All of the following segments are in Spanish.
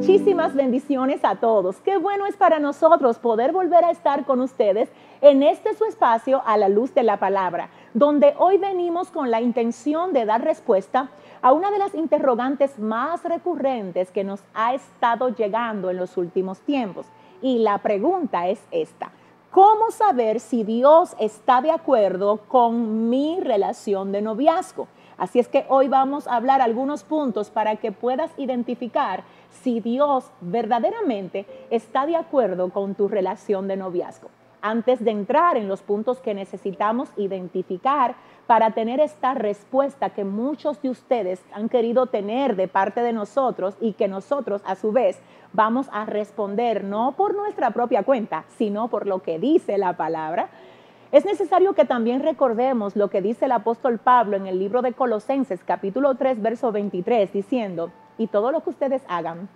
Muchísimas bendiciones a todos. Qué bueno es para nosotros poder volver a estar con ustedes en este su espacio a la luz de la palabra, donde hoy venimos con la intención de dar respuesta a una de las interrogantes más recurrentes que nos ha estado llegando en los últimos tiempos. Y la pregunta es esta. ¿Cómo saber si Dios está de acuerdo con mi relación de noviazgo? Así es que hoy vamos a hablar algunos puntos para que puedas identificar si Dios verdaderamente está de acuerdo con tu relación de noviazgo. Antes de entrar en los puntos que necesitamos identificar para tener esta respuesta que muchos de ustedes han querido tener de parte de nosotros y que nosotros a su vez vamos a responder no por nuestra propia cuenta, sino por lo que dice la palabra, es necesario que también recordemos lo que dice el apóstol Pablo en el libro de Colosenses capítulo 3 verso 23 diciendo, y todo lo que ustedes hagan,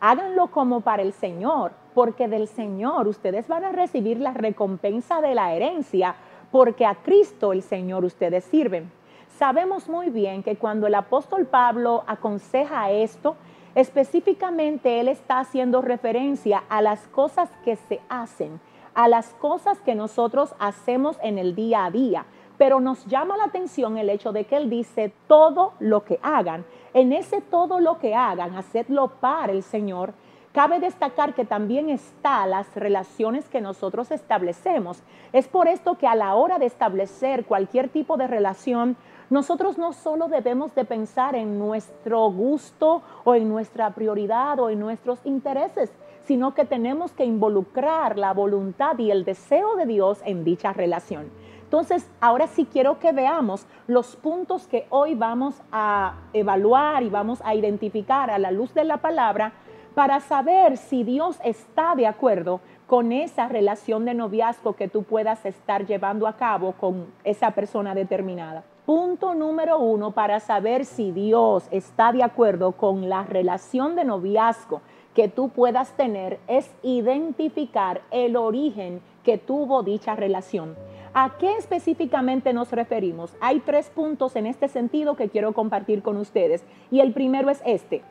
háganlo como para el Señor, porque del Señor ustedes van a recibir la recompensa de la herencia, porque a Cristo el Señor ustedes sirven. Sabemos muy bien que cuando el apóstol Pablo aconseja esto, específicamente él está haciendo referencia a las cosas que se hacen a las cosas que nosotros hacemos en el día a día. Pero nos llama la atención el hecho de que Él dice todo lo que hagan. En ese todo lo que hagan, hacedlo para el Señor. Cabe destacar que también está las relaciones que nosotros establecemos. Es por esto que a la hora de establecer cualquier tipo de relación, nosotros no solo debemos de pensar en nuestro gusto o en nuestra prioridad o en nuestros intereses, sino que tenemos que involucrar la voluntad y el deseo de Dios en dicha relación. Entonces, ahora sí quiero que veamos los puntos que hoy vamos a evaluar y vamos a identificar a la luz de la palabra para saber si Dios está de acuerdo con esa relación de noviazgo que tú puedas estar llevando a cabo con esa persona determinada. Punto número uno para saber si Dios está de acuerdo con la relación de noviazgo que tú puedas tener es identificar el origen que tuvo dicha relación. ¿A qué específicamente nos referimos? Hay tres puntos en este sentido que quiero compartir con ustedes. Y el primero es este.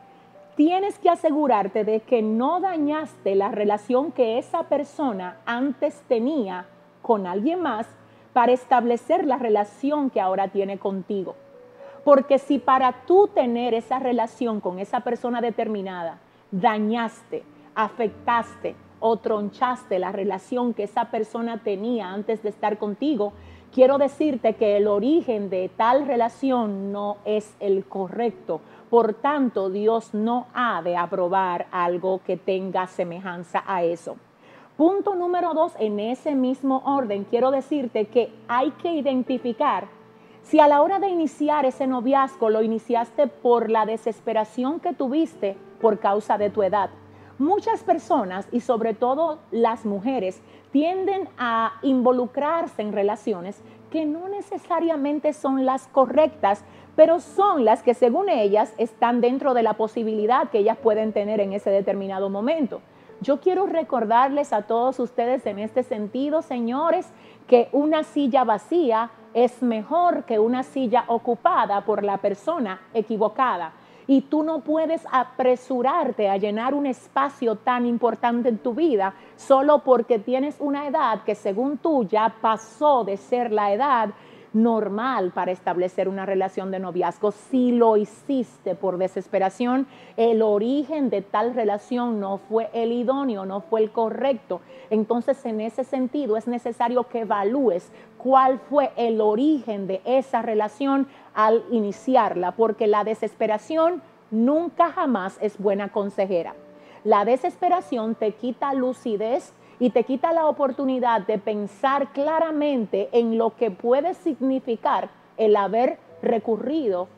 Tienes que asegurarte de que no dañaste la relación que esa persona antes tenía con alguien más para establecer la relación que ahora tiene contigo. Porque si para tú tener esa relación con esa persona determinada, dañaste, afectaste o tronchaste la relación que esa persona tenía antes de estar contigo, quiero decirte que el origen de tal relación no es el correcto. Por tanto, Dios no ha de aprobar algo que tenga semejanza a eso. Punto número dos, en ese mismo orden, quiero decirte que hay que identificar si a la hora de iniciar ese noviazgo lo iniciaste por la desesperación que tuviste por causa de tu edad. Muchas personas y sobre todo las mujeres tienden a involucrarse en relaciones que no necesariamente son las correctas, pero son las que según ellas están dentro de la posibilidad que ellas pueden tener en ese determinado momento. Yo quiero recordarles a todos ustedes en este sentido, señores, que una silla vacía es mejor que una silla ocupada por la persona equivocada. Y tú no puedes apresurarte a llenar un espacio tan importante en tu vida solo porque tienes una edad que según tú ya pasó de ser la edad normal para establecer una relación de noviazgo. Si lo hiciste por desesperación, el origen de tal relación no fue el idóneo, no fue el correcto. Entonces, en ese sentido, es necesario que evalúes cuál fue el origen de esa relación al iniciarla, porque la desesperación nunca jamás es buena consejera. La desesperación te quita lucidez, y te quita la oportunidad de pensar claramente en lo que puede significar el haber recurrido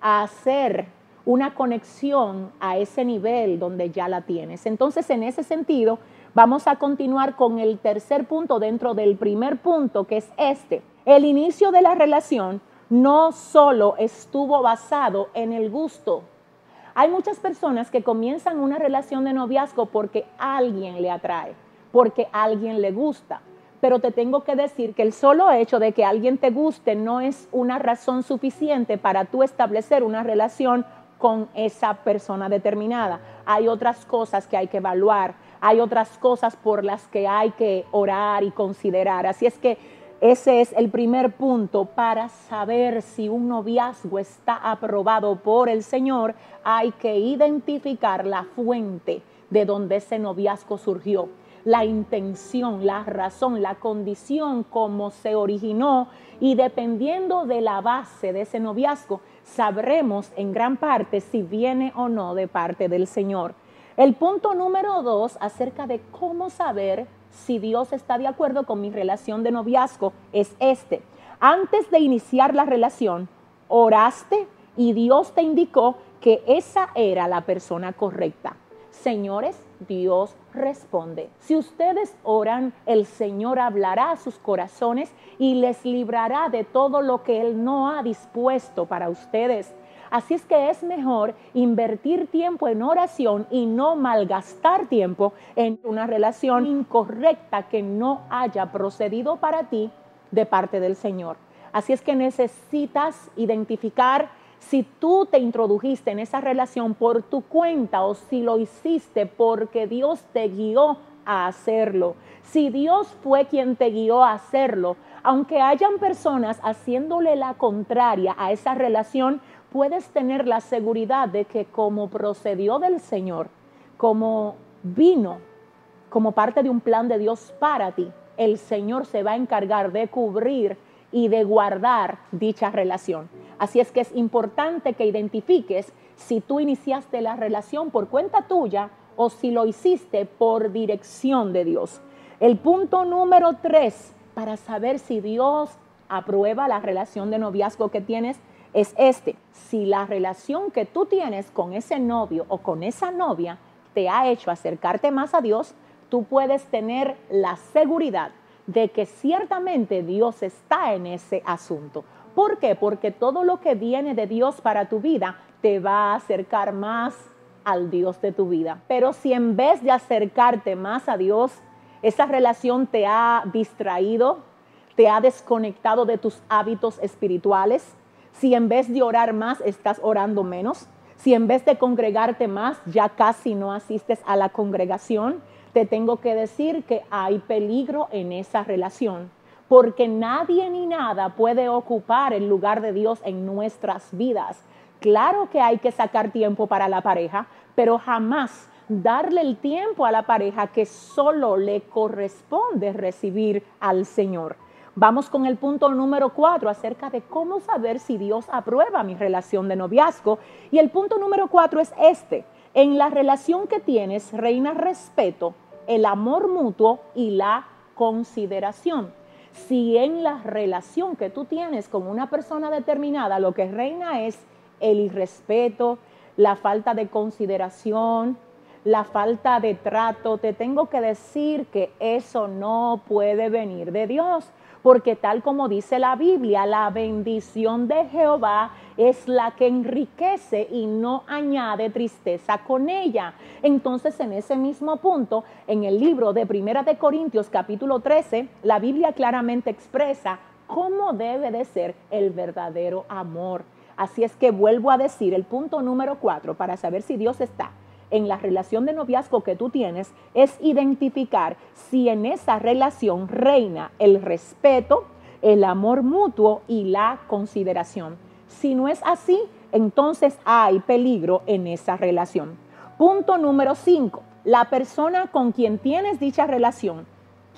a hacer una conexión a ese nivel donde ya la tienes. Entonces, en ese sentido, vamos a continuar con el tercer punto dentro del primer punto, que es este. El inicio de la relación no solo estuvo basado en el gusto. Hay muchas personas que comienzan una relación de noviazgo porque alguien le atrae porque alguien le gusta. Pero te tengo que decir que el solo hecho de que alguien te guste no es una razón suficiente para tú establecer una relación con esa persona determinada. hay otras cosas que hay que evaluar, hay otras cosas por las que hay que orar y considerar. Así es que ese es el primer punto para saber si un noviazgo está aprobado por el Señor. Hay que identificar la fuente de donde ese noviazgo surgió, la intención, la razón, la condición, cómo se originó y dependiendo de la base de ese noviazgo, sabremos en gran parte si viene o no de parte del Señor. El punto número dos acerca de cómo saber si Dios está de acuerdo con mi relación de noviazgo es este. Antes de iniciar la relación, oraste y Dios te indicó que esa era la persona correcta. Señores, Dios responde. Si ustedes oran, el Señor hablará a sus corazones y les librará de todo lo que Él no ha dispuesto para ustedes. Así es que es mejor invertir tiempo en oración y no malgastar tiempo en una relación incorrecta que no haya procedido para ti de parte del Señor. Así es que necesitas identificar si tú te introdujiste en esa relación por tu cuenta o si lo hiciste porque Dios te guió a hacerlo. Si Dios fue quien te guió a hacerlo, aunque hayan personas haciéndole la contraria a esa relación, puedes tener la seguridad de que como procedió del Señor, como vino como parte de un plan de Dios para ti, el Señor se va a encargar de cubrir y de guardar dicha relación. Así es que es importante que identifiques si tú iniciaste la relación por cuenta tuya o si lo hiciste por dirección de Dios. El punto número tres para saber si Dios aprueba la relación de noviazgo que tienes es este. Si la relación que tú tienes con ese novio o con esa novia te ha hecho acercarte más a Dios, tú puedes tener la seguridad de que ciertamente Dios está en ese asunto. ¿Por qué? Porque todo lo que viene de Dios para tu vida te va a acercar más al Dios de tu vida. Pero si en vez de acercarte más a Dios, esa relación te ha distraído, te ha desconectado de tus hábitos espirituales, si en vez de orar más estás orando menos, si en vez de congregarte más ya casi no asistes a la congregación, te tengo que decir que hay peligro en esa relación, porque nadie ni nada puede ocupar el lugar de Dios en nuestras vidas. Claro que hay que sacar tiempo para la pareja, pero jamás darle el tiempo a la pareja que solo le corresponde recibir al Señor. Vamos con el punto número cuatro acerca de cómo saber si Dios aprueba mi relación de noviazgo. Y el punto número cuatro es este. En la relación que tienes reina respeto, el amor mutuo y la consideración. Si en la relación que tú tienes con una persona determinada lo que reina es el irrespeto, la falta de consideración, la falta de trato, te tengo que decir que eso no puede venir de Dios porque tal como dice la Biblia, la bendición de Jehová es la que enriquece y no añade tristeza con ella. Entonces, en ese mismo punto, en el libro de Primera de Corintios capítulo 13, la Biblia claramente expresa cómo debe de ser el verdadero amor. Así es que vuelvo a decir el punto número cuatro para saber si Dios está en la relación de noviazgo que tú tienes es identificar si en esa relación reina el respeto, el amor mutuo y la consideración. Si no es así, entonces hay peligro en esa relación. Punto número 5. La persona con quien tienes dicha relación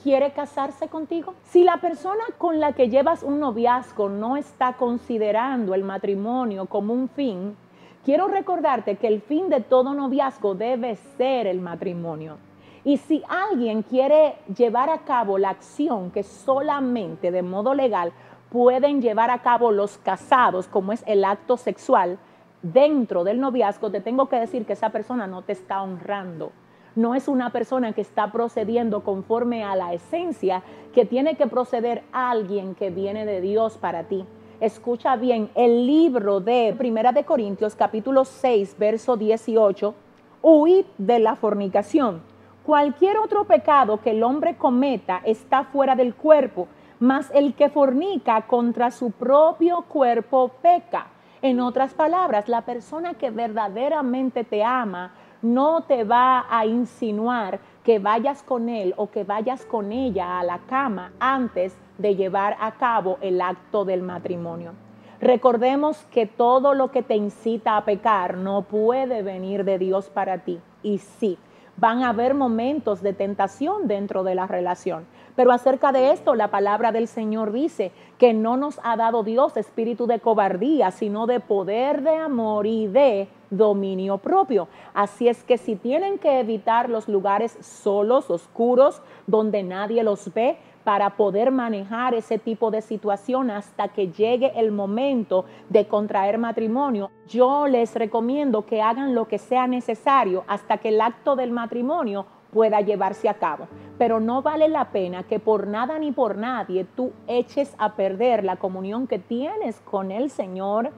quiere casarse contigo. Si la persona con la que llevas un noviazgo no está considerando el matrimonio como un fin, quiero recordarte que el fin de todo noviazgo debe ser el matrimonio. Y si alguien quiere llevar a cabo la acción que solamente de modo legal pueden llevar a cabo los casados, como es el acto sexual, dentro del noviazgo, te tengo que decir que esa persona no te está honrando. No es una persona que está procediendo conforme a la esencia que tiene que proceder alguien que viene de Dios para ti. Escucha bien, el libro de Primera de Corintios capítulo 6, verso 18, huid de la fornicación. Cualquier otro pecado que el hombre cometa está fuera del cuerpo, mas el que fornica contra su propio cuerpo peca. En otras palabras, la persona que verdaderamente te ama no te va a insinuar que vayas con él o que vayas con ella a la cama antes de llevar a cabo el acto del matrimonio. Recordemos que todo lo que te incita a pecar no puede venir de Dios para ti. Y sí, van a haber momentos de tentación dentro de la relación. Pero acerca de esto, la palabra del Señor dice que no nos ha dado Dios espíritu de cobardía, sino de poder, de amor y de dominio propio. Así es que si tienen que evitar los lugares solos, oscuros, donde nadie los ve, para poder manejar ese tipo de situación hasta que llegue el momento de contraer matrimonio. Yo les recomiendo que hagan lo que sea necesario hasta que el acto del matrimonio pueda llevarse a cabo. Pero no vale la pena que por nada ni por nadie tú eches a perder la comunión que tienes con el Señor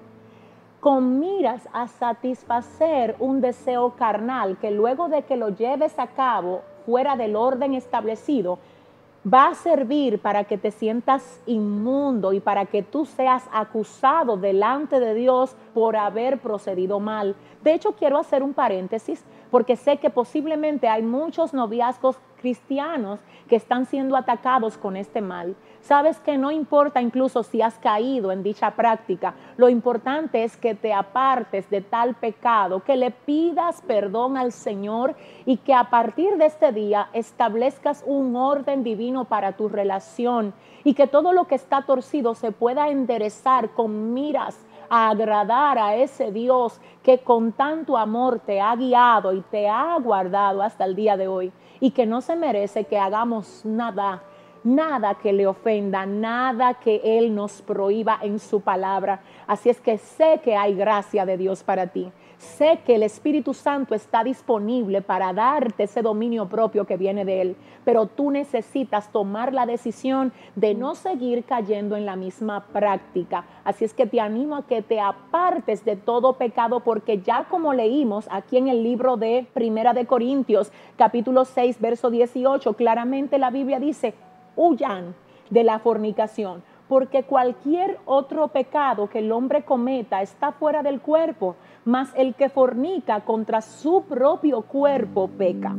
con miras a satisfacer un deseo carnal que luego de que lo lleves a cabo fuera del orden establecido, va a servir para que te sientas inmundo y para que tú seas acusado delante de Dios por haber procedido mal. De hecho, quiero hacer un paréntesis porque sé que posiblemente hay muchos noviazgos cristianos que están siendo atacados con este mal. Sabes que no importa incluso si has caído en dicha práctica, lo importante es que te apartes de tal pecado, que le pidas perdón al Señor y que a partir de este día establezcas un orden divino para tu relación y que todo lo que está torcido se pueda enderezar con miras a agradar a ese Dios que con tanto amor te ha guiado y te ha guardado hasta el día de hoy y que no se merece que hagamos nada nada que le ofenda, nada que Él nos prohíba en su palabra. Así es que sé que hay gracia de Dios para ti. Sé que el Espíritu Santo está disponible para darte ese dominio propio que viene de Él, pero tú necesitas tomar la decisión de no seguir cayendo en la misma práctica. Así es que te animo a que te apartes de todo pecado porque ya como leímos aquí en el libro de Primera de Corintios, capítulo 6, verso 18, claramente la Biblia dice, huyan de la fornicación, porque cualquier otro pecado que el hombre cometa está fuera del cuerpo, mas el que fornica contra su propio cuerpo peca.